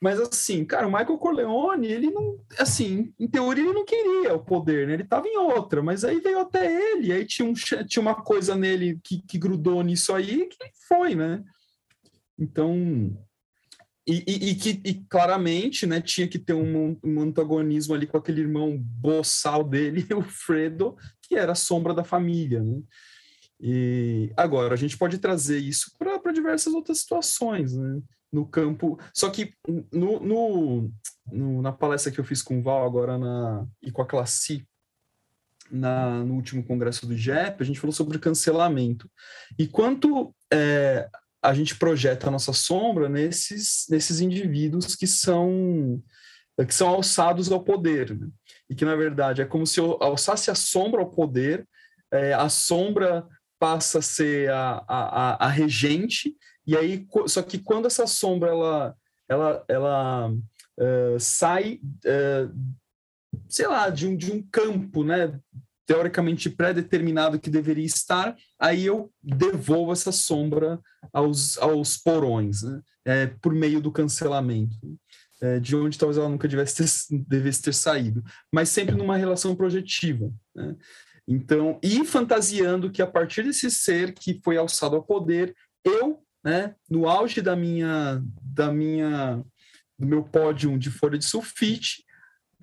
Mas assim, cara, o Michael Corleone, ele não, assim, em teoria ele não queria o poder, né? Ele estava em outra, mas aí veio até ele, aí tinha, um, tinha uma coisa nele que, que grudou nisso aí que foi, né? Então, e, e, e que e claramente, né, tinha que ter um, um, antagonismo ali com aquele irmão boçal dele, [LAUGHS] o Fredo, que era a sombra da família, né? E agora a gente pode trazer isso para diversas outras situações, né? No campo. Só que no, no, no, na palestra que eu fiz com o Val agora na, e com a Classi, na, no último congresso do IGEP, a gente falou sobre cancelamento. E quanto é, a gente projeta a nossa sombra nesses, nesses indivíduos que são, que são alçados ao poder. Né? E que, na verdade, é como se eu alçasse a sombra ao poder, é, a sombra passa a ser a, a, a regente e aí, só que quando essa sombra ela, ela, ela uh, sai, uh, sei lá, de um, de um campo, né? Teoricamente pré-determinado que deveria estar, aí eu devolvo essa sombra aos, aos porões, né? É, por meio do cancelamento. É, de onde talvez ela nunca devesse ter, devesse ter saído, mas sempre numa relação projetiva. Né? Então, e fantasiando que a partir desse ser que foi alçado ao poder, eu né, no auge da minha, da minha, do meu pódio de folha de sulfite,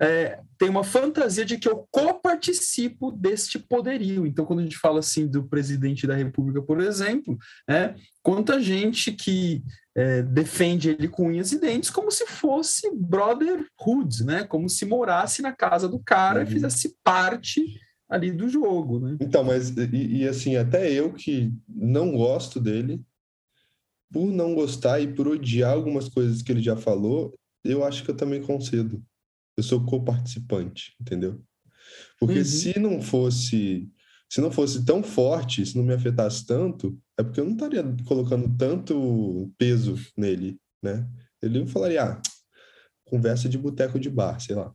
é, tem uma fantasia de que eu coparticipo deste poderio. Então, quando a gente fala assim do presidente da República, por exemplo, é, quanta gente que é, defende ele com unhas e dentes como se fosse brotherhood, né? Como se morasse na casa do cara uhum. e fizesse parte ali do jogo, né? Então, mas e, e assim, até eu que não gosto dele, por não gostar e por odiar algumas coisas que ele já falou, eu acho que eu também concedo. Eu sou co-participante, entendeu? Porque uhum. se não fosse se não fosse tão forte, se não me afetasse tanto, é porque eu não estaria colocando tanto peso nele, né? Ele falaria, ah, conversa de boteco de bar, sei lá,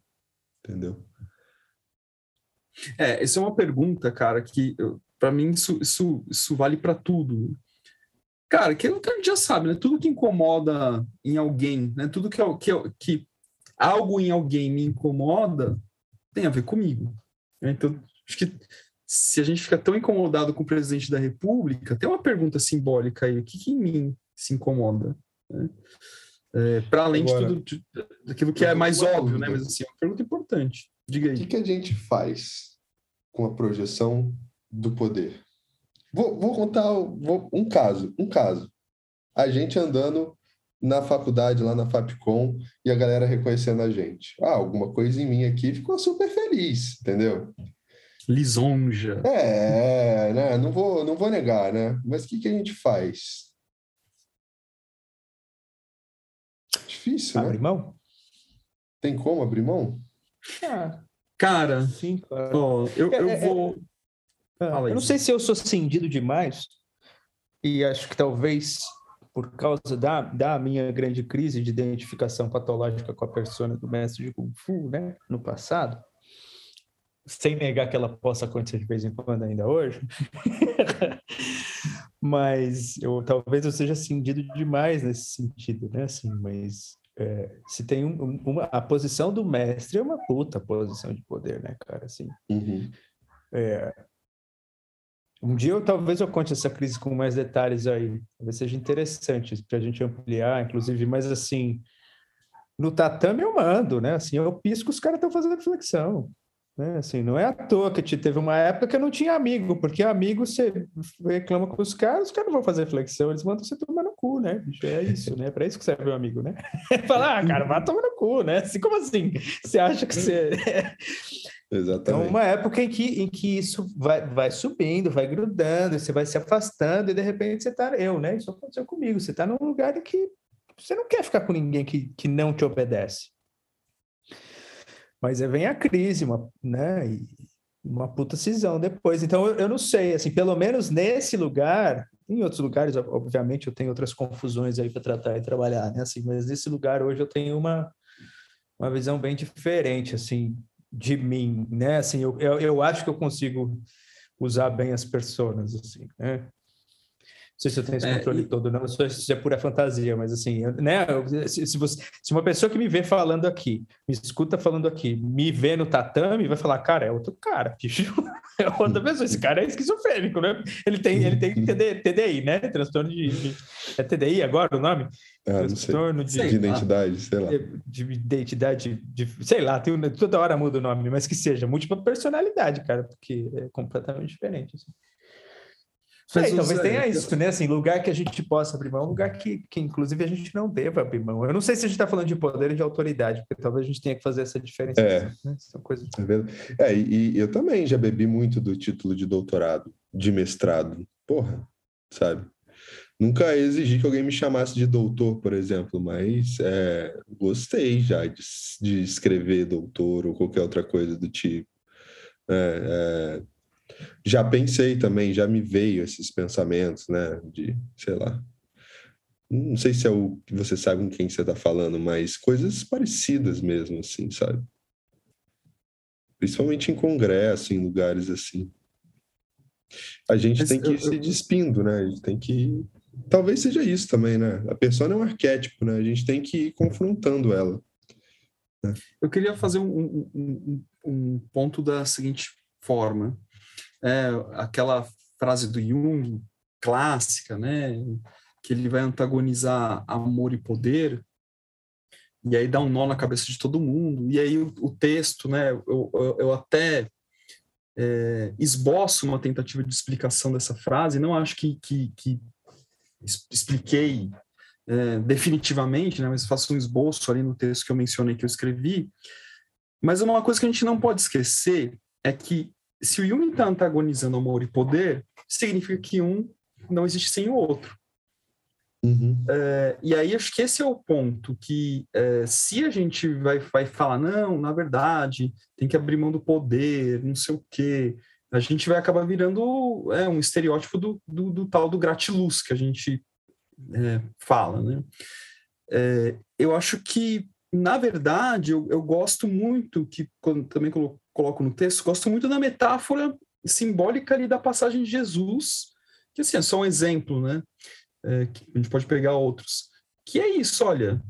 entendeu? É, essa é uma pergunta, cara, que para mim isso, isso, isso vale para tudo. Cara, que a gente já sabe, né? Tudo que incomoda em alguém, né? Tudo que, que, que algo em alguém me incomoda tem a ver comigo. Então, acho que se a gente fica tão incomodado com o presidente da República, tem uma pergunta simbólica aí: o que, que em mim se incomoda? Né? É, Para além Agora, de tudo, daquilo que é mais óbvio, né? Mas assim, é uma pergunta importante. Diga aí. O que, que a gente faz com a projeção do poder? Vou, vou contar vou, um caso, um caso. A gente andando na faculdade, lá na Fapcom, e a galera reconhecendo a gente. Ah, alguma coisa em mim aqui ficou super feliz, entendeu? Lisonja. É, né? Não vou, não vou negar, né? Mas o que, que a gente faz? Difícil, abrir né? Abrir mão? Tem como abrir mão? Ah, cara, sim, claro. Ó, eu, é, eu é, vou. É, eu não sei se eu sou cindido demais, e acho que talvez por causa da, da minha grande crise de identificação patológica com a persona do mestre de Kung Fu, né, no passado, sem negar que ela possa acontecer de vez em quando ainda hoje, [LAUGHS] mas eu talvez eu seja cindido demais nesse sentido, né, assim, mas é, se tem um, uma, a posição do mestre é uma puta posição de poder, né, cara, assim, uhum. é, um dia eu talvez eu conte essa crise com mais detalhes aí, talvez seja interessante para a gente ampliar, inclusive, mas assim, no tatame eu mando, né? Assim, eu pisco, os caras estão fazendo flexão. Né? Assim, não é à toa que teve uma época que eu não tinha amigo, porque amigo você reclama com os caras, os caras não vão fazer flexão, eles mandam você tomar no cu, né? Bicho, é isso, né? É para isso que serve o amigo, né? [LAUGHS] Falar, ah, cara, vai tomar no cu, né? Assim, como assim? Você acha que você. [LAUGHS] Exatamente. Então, uma época em que, em que isso vai, vai subindo, vai grudando, você vai se afastando e de repente você está. Eu, né? Isso aconteceu comigo. Você está num lugar em que você não quer ficar com ninguém que, que não te obedece. Mas aí vem a crise, uma, né? E uma puta cisão depois. Então, eu, eu não sei, assim, pelo menos nesse lugar, em outros lugares, obviamente, eu tenho outras confusões aí para tratar e trabalhar, né? Assim, mas nesse lugar hoje eu tenho uma, uma visão bem diferente, assim, de mim, né? Assim, eu, eu, eu acho que eu consigo usar bem as pessoas, assim, né? Não sei se eu tenho esse é, controle é, e... todo, não, sei se é pura fantasia, mas assim, né? Se, se, você, se uma pessoa que me vê falando aqui, me escuta falando aqui, me vê no tatame, vai falar, cara, é outro cara, bicho. [LAUGHS] É outra pessoa, esse cara é esquizofrênico, né? Ele tem, ele tem TD, TDI, né? Transtorno de, de. É TDI agora o nome? Ah, transtorno de, de, identidade, sei lá. De identidade, de, sei lá, tem, toda hora muda o nome, mas que seja múltipla personalidade, cara, porque é completamente diferente. Assim. É, talvez tenha isso, né? Assim, lugar que a gente possa abrir mão, lugar que, que inclusive a gente não deva abrir mão. Eu não sei se a gente está falando de poder e de autoridade, porque talvez a gente tenha que fazer essa diferença. É, né? São coisas... é, é e, e eu também já bebi muito do título de doutorado, de mestrado. Porra, sabe? Nunca exigi que alguém me chamasse de doutor, por exemplo, mas é, gostei já de, de escrever doutor ou qualquer outra coisa do tipo. É, é, já pensei também, já me veio esses pensamentos, né? De, sei lá. Não sei se é o que você sabe com quem você está falando, mas coisas parecidas mesmo, assim, sabe? Principalmente em congresso, em lugares assim. A gente mas tem que eu, se despindo, né? A gente tem que. Talvez seja isso também, né? A pessoa é um arquétipo, né? A gente tem que ir confrontando ela. Né? Eu queria fazer um, um, um ponto da seguinte forma é, aquela frase do Jung clássica, né, que ele vai antagonizar amor e poder, e aí dá um nó na cabeça de todo mundo. E aí o, o texto, né? Eu, eu, eu até é, esboço uma tentativa de explicação dessa frase, não acho que, que, que expliquei é, definitivamente, né, mas faço um esboço ali no texto que eu mencionei que eu escrevi. Mas uma coisa que a gente não pode esquecer é que se o Jung está antagonizando amor e poder, significa que um não existe sem o outro. Uhum. É, e aí acho que esse é o ponto que é, se a gente vai, vai falar, não, na verdade, tem que abrir mão do poder, não sei o quê, a gente vai acabar virando é, um estereótipo do, do, do tal do gratiluz que a gente é, fala, né? É, eu acho que, na verdade, eu, eu gosto muito, que quando, também coloco no texto, gosto muito da metáfora simbólica ali da passagem de Jesus, que assim, é só um exemplo, né? É, a gente pode pegar outros. Que é isso, olha,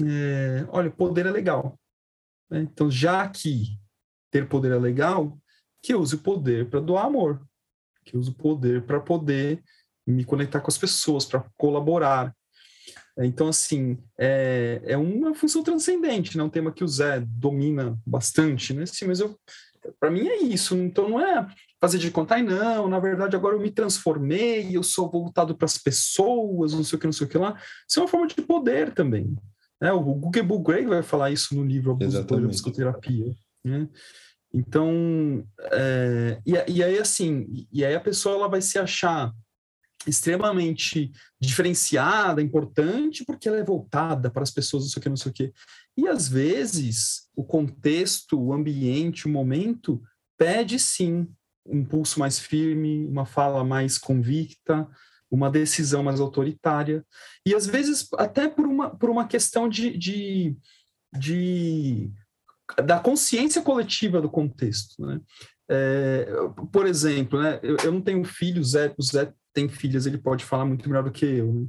é, olha, poder é legal. Né? Então, já que ter poder é legal, que eu use o poder para doar amor, que eu use o poder para poder me conectar com as pessoas, para colaborar. Então, assim, é, é uma função transcendente, né? um tema que o Zé domina bastante, né? Sim, mas eu, para mim é isso. Então, não é fazer de conta, e não, na verdade agora eu me transformei, eu sou voltado para as pessoas, não sei o que, não sei o que lá. Isso é uma forma de poder também. Né? O Google Gray vai falar isso no livro Abuso da Psicoterapia. Né? Então, é, e, e, aí assim, e aí a pessoa ela vai se achar extremamente diferenciada, importante, porque ela é voltada para as pessoas, não sei o que, não sei o que. E às vezes o contexto, o ambiente, o momento pede sim um pulso mais firme, uma fala mais convicta, uma decisão mais autoritária. E às vezes até por uma, por uma questão de, de, de da consciência coletiva do contexto. Né? É, por exemplo, né, eu, eu, não tenho filhos, Zé, o Zé tem filhas, ele pode falar muito melhor do que eu. Né?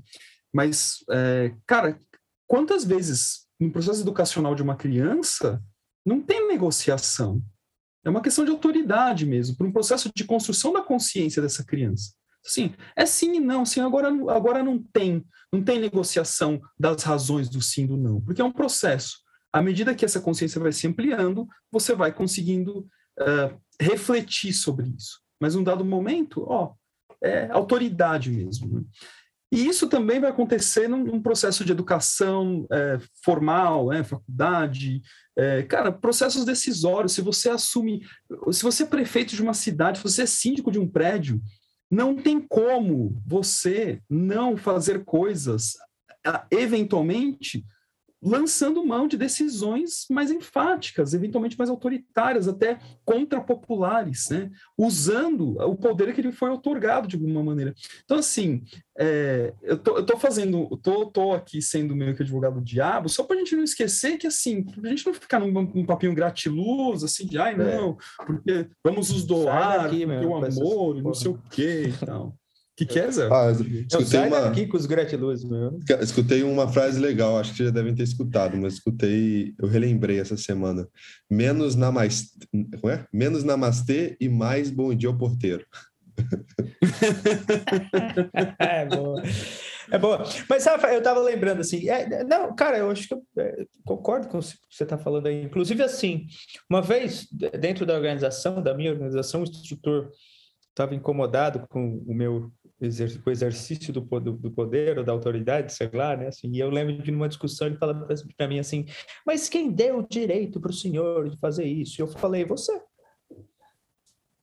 Mas, é, cara, quantas vezes no processo educacional de uma criança não tem negociação? É uma questão de autoridade mesmo, por um processo de construção da consciência dessa criança. Sim, é sim e não. Sim, agora, agora não tem, não tem negociação das razões do sim e do não, porque é um processo. À medida que essa consciência vai se ampliando, você vai conseguindo uh, refletir sobre isso. Mas num dado momento, ó, é autoridade mesmo. Né? E isso também vai acontecer num, num processo de educação é, formal, né, faculdade, é, cara, processos decisórios. Se você assume, se você é prefeito de uma cidade, se você é síndico de um prédio, não tem como você não fazer coisas, eventualmente, lançando mão de decisões mais enfáticas, eventualmente mais autoritárias, até contrapopulares, né? usando o poder que lhe foi otorgado de alguma maneira. Então, assim, é, eu, tô, eu tô fazendo, eu tô, tô aqui sendo meio que advogado do diabo, só para a gente não esquecer que, assim, a gente não ficar num, num papinho gratiluz, assim, de, ai, é. não, é. porque vamos os doar, daqui, porque o amor, não sei o quê e tal que, que é, Zé? Ah, escutei uma... aqui com os gratiluz, meu. Escutei uma frase legal, acho que vocês já devem ter escutado, mas escutei, eu relembrei essa semana. Menos namastê, é? Menos namastê e mais bom dia ao porteiro. [LAUGHS] é boa. É boa. Mas sabe, eu tava lembrando assim, é, não, cara, eu acho que eu é, concordo com o que você tá falando aí. Inclusive, assim, uma vez dentro da organização, da minha organização, o instrutor estava incomodado com o meu o exercício do, do, do, poder ou da autoridade, sei lá, né? Assim, e eu lembro de numa discussão ele falando para mim assim: mas quem deu o direito para o senhor de fazer isso? E eu falei: você.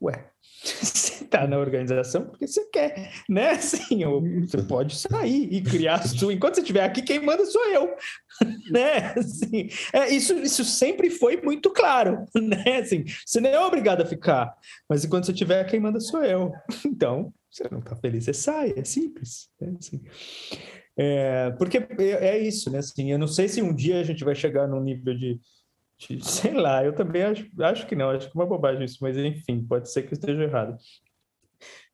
Ué, [LAUGHS] você está na organização porque você quer, né? Assim, você pode sair e criar a sua. Enquanto você estiver aqui, quem manda sou eu, [LAUGHS] né? Assim, é, isso, isso sempre foi muito claro, [LAUGHS] né? Assim, você não é obrigado a ficar, mas enquanto você estiver, quem manda sou eu. Então, você não está feliz, você sai, é simples. Né? Assim, é, porque é, é, isso, né? Assim, eu não sei se um dia a gente vai chegar num nível de, de sei lá, eu também acho, acho que não, acho que é uma bobagem isso, mas enfim, pode ser que eu esteja errado.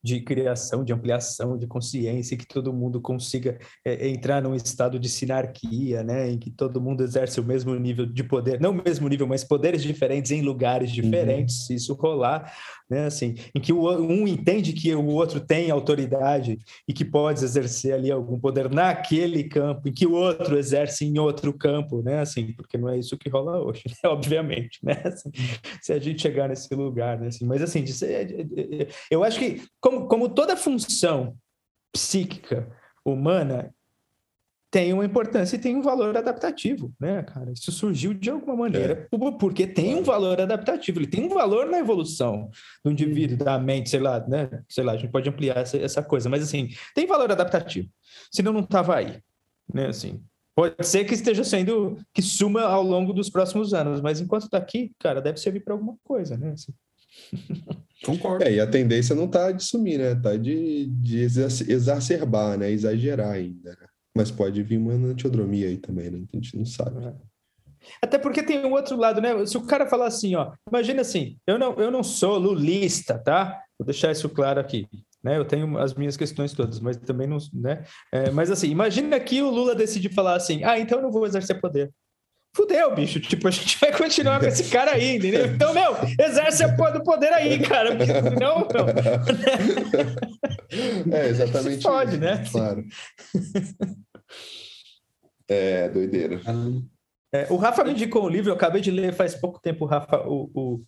de criação, de ampliação, de consciência, que todo mundo consiga é, entrar num estado de sinarquia, né, em que todo mundo exerce o mesmo nível de poder, não o mesmo nível, mas poderes diferentes em lugares uhum. diferentes, uhum. se isso rolar, né, assim, em que um entende que o outro tem autoridade e que pode exercer ali algum poder naquele campo, em que o outro exerce em outro campo, né, assim, porque não é isso que rola hoje, né, [LAUGHS] obviamente, né, assim, se a gente chegar nesse lugar, né, assim, mas assim, eu acho que como, como toda função psíquica humana tem uma importância e tem um valor adaptativo, né, cara? Isso surgiu de alguma maneira, é. porque tem um valor adaptativo, ele tem um valor na evolução do indivíduo, da mente, sei lá, né? Sei lá, a gente pode ampliar essa, essa coisa, mas assim, tem valor adaptativo. Senão não estava aí, né? Assim, pode ser que esteja sendo que suma ao longo dos próximos anos, mas enquanto está aqui, cara, deve servir para alguma coisa, né? Assim. Concordo. É, e a tendência não está de sumir, né? Está de, de exacerbar, né? Exagerar ainda, né? Mas pode vir uma antiodromia aí também, né? A gente não sabe. É. Até porque tem um outro lado, né? Se o cara falar assim, ó, imagina assim, eu não, eu não sou lulista, tá? Vou deixar isso claro aqui. Né, eu tenho as minhas questões todas, mas também não, né? É, mas assim, imagina que o Lula decide falar assim: ah, então eu não vou exercer poder fudeu, bicho. Tipo, a gente vai continuar com esse cara aí, entendeu? Então, meu, exerce a porra do poder aí, cara. Porque senão, não. É, exatamente. pode, né? Claro. É, doideira. É, o Rafa me indicou um livro, eu acabei de ler faz pouco tempo, o Rafa, o, o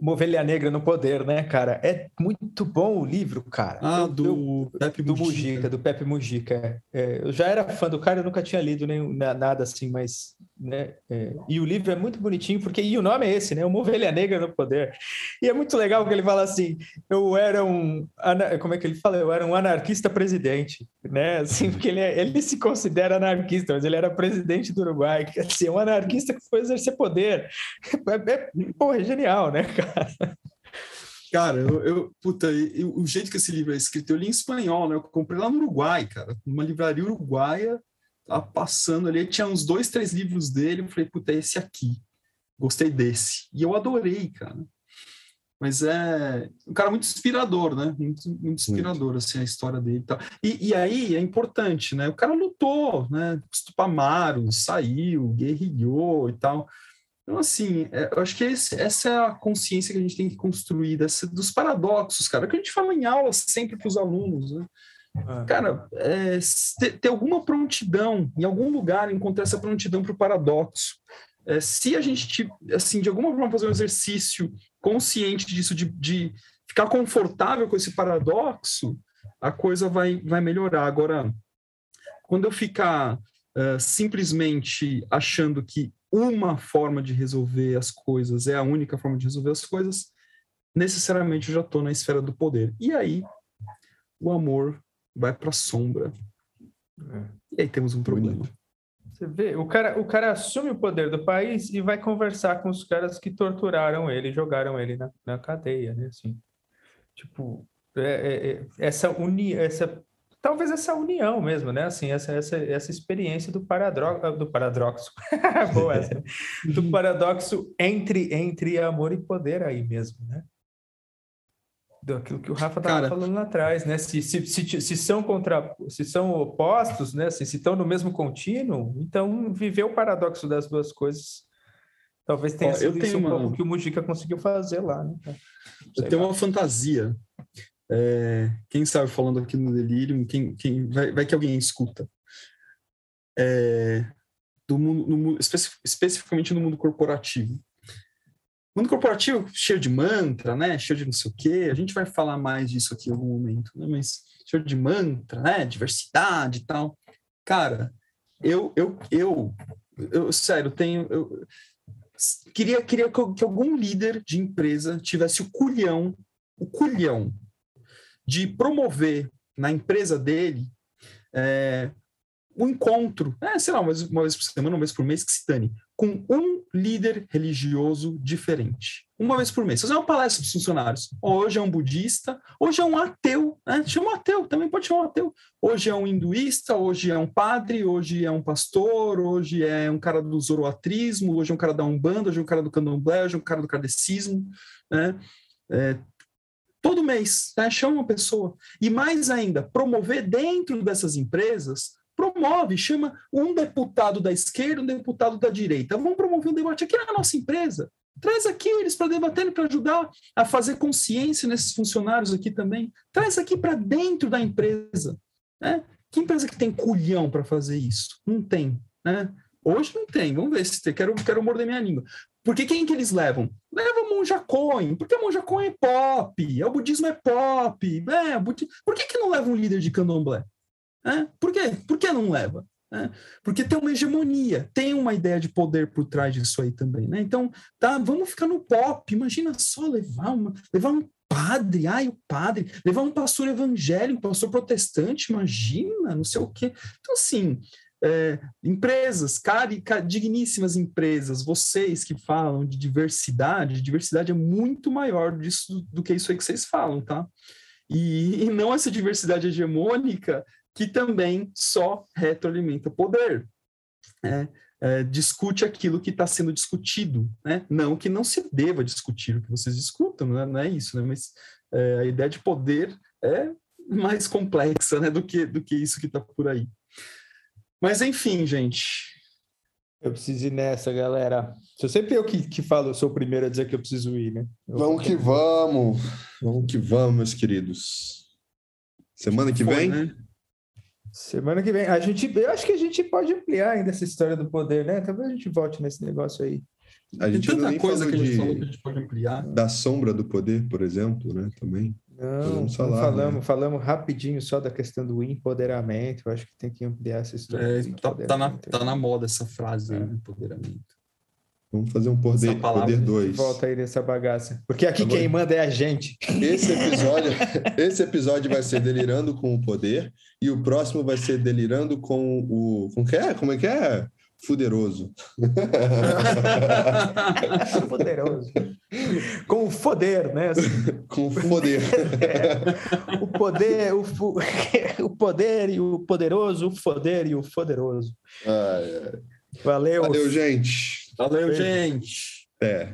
uma ovelha negra no poder, né, cara? É muito bom o livro, cara. Ah, eu, do eu, Pepe do Mujica. do Pepe Mujica. É, eu já era fã do cara, eu nunca tinha lido nem nada assim, mas né? É, e o livro é muito bonitinho, porque e o nome é esse, né? Uma ovelha negra no poder. E é muito legal que ele fala assim: eu era um. Como é que ele fala? Eu era um anarquista presidente, né? Assim, porque ele, é, ele se considera anarquista, mas ele era presidente do Uruguai, assim, é um anarquista que foi exercer poder. É, é, porra, é genial, né, cara? [LAUGHS] Cara, eu, eu puta, eu, o jeito que esse livro é escrito, eu li em espanhol, né? Eu comprei lá no Uruguai, cara, numa livraria uruguaia tava passando ali, tinha uns dois, três livros dele, eu falei, puta, é esse aqui. Gostei desse. E eu adorei, cara. Mas é um cara muito inspirador, né? Muito, muito inspirador, muito. assim, a história dele e tal. E, e, aí é importante, né? O cara lutou, né? Tupamaro, saiu, guerrilhou e tal. Então, assim, é, eu acho que esse, essa é a consciência que a gente tem que construir dessa, dos paradoxos, cara, que a gente fala em aula sempre para os alunos, né? É. Cara, é, ter, ter, alguma prontidão, em algum lugar, encontrar essa prontidão para o paradoxo. É, se a gente, assim, de alguma forma fazer um exercício consciente disso, de, de ficar confortável com esse paradoxo, a coisa vai, vai melhorar. Agora, quando eu ficar uh, simplesmente achando que uma forma de resolver as coisas é a única forma de resolver as coisas, necessariamente eu já estou na esfera do poder. E aí, o amor vai para a sombra. É. E aí temos um problema. Você vê, o cara, o cara assume o poder do país e vai conversar com os caras que torturaram ele, jogaram ele na, na cadeia, né? Assim, tipo, é, é, é essa união, essa talvez essa união mesmo, né? Assim, essa, essa, essa experiência do paradoxo, do paradoxo, [LAUGHS] Boa essa, né? do paradoxo entre entre amor e poder aí mesmo, né? daquilo que o Rafa estava falando lá atrás, né? Se, se, se, se, são contra, se são opostos, né? Se, se estão no mesmo contínuo, então viver o paradoxo das duas coisas talvez tenha Ó, sido isso uma... um que o Mujica conseguiu fazer lá. Né? Eu tenho lá. uma fantasia. É, quem sabe falando aqui no Delirium, quem, quem vai, vai que alguém escuta. É, do mundo, no, especificamente no mundo corporativo mundo corporativo cheio de mantra, né? Cheio de não sei o quê. A gente vai falar mais disso aqui em algum momento, né? Mas cheio de mantra, né? Diversidade e tal. Cara, eu, eu, eu, eu sério, tenho. Eu, queria, queria que algum líder de empresa tivesse o culhão, o culhão de promover na empresa dele é, um encontro, é, sei lá, uma vez, uma vez por semana, uma vez por mês, que se dane, com um líder religioso diferente. Uma vez por mês. Fazer uma palestra para os funcionários. Hoje é um budista, hoje é um ateu. Né? Chama um ateu, também pode chamar um ateu. Hoje é um hinduísta, hoje é um padre, hoje é um pastor, hoje é um cara do zoroatrismo, hoje é um cara da Umbanda, hoje é um cara do candomblé, hoje é um cara do kardecismo. Né? É, Todo mês, né? chama uma pessoa. E mais ainda, promover dentro dessas empresas, promove, chama um deputado da esquerda, um deputado da direita. Vamos promover um debate aqui na nossa empresa. Traz aqui eles para debater, para ajudar a fazer consciência nesses funcionários aqui também. Traz aqui para dentro da empresa. Né? Que empresa que tem culhão para fazer isso? Não tem. Né? Hoje não tem. Vamos ver se tem. Quero, quero morder minha língua. Porque quem que eles levam? Levam Monja Coin, porque a Monja Coin é pop, o budismo é pop. É. Por que, que não leva um líder de candomblé? É? Por quê? Por que não leva? É? Porque tem uma hegemonia, tem uma ideia de poder por trás disso aí também. Né? Então, tá, vamos ficar no pop. Imagina só levar, uma, levar um padre, ai, o padre, levar um pastor evangélico, um pastor protestante, imagina, não sei o quê. Então, assim, é, empresas, cari, digníssimas empresas, vocês que falam de diversidade, diversidade é muito maior disso do que isso aí que vocês falam, tá? E, e não essa diversidade hegemônica que também só retroalimenta poder. É, é, discute aquilo que está sendo discutido, né? Não que não se deva discutir o que vocês discutam, não é, não é isso, né? Mas é, a ideia de poder é mais complexa, né? Do que do que isso que está por aí. Mas enfim, gente. Eu preciso ir nessa, galera. Sou sempre eu que, que falo, eu sou o primeiro a dizer que eu preciso ir, né? Eu vamos que vamos! Vamos que vamos, meus queridos. Semana que Foi, vem? Né? Semana que vem. A gente, eu acho que a gente pode ampliar ainda essa história do poder, né? Talvez a gente volte nesse negócio aí. A gente Tem tanta não coisa que a gente falou que a gente pode ampliar. Da sombra do poder, por exemplo, né? Também. Não, falar, não falamos, né? falamos rapidinho só da questão do empoderamento. Eu acho que tem que ampliar essa história. É, tá, tá, na, tá na moda essa frase, é. empoderamento. Vamos fazer um poder 2. Poder dois. Volta aí nessa bagaça. Porque aqui Agora, quem manda é a gente. Esse episódio, [LAUGHS] esse episódio vai ser delirando com o poder e o próximo vai ser delirando com o. Com que é? Como é que é? Fuderoso. [LAUGHS] Fuderoso. Com o foder, né? [LAUGHS] Com o foder. É. [LAUGHS] O poder, o, o poder e o poderoso, o foder e o poderoso. Ai, ai. Valeu. Valeu, gente. Valeu, gente. É.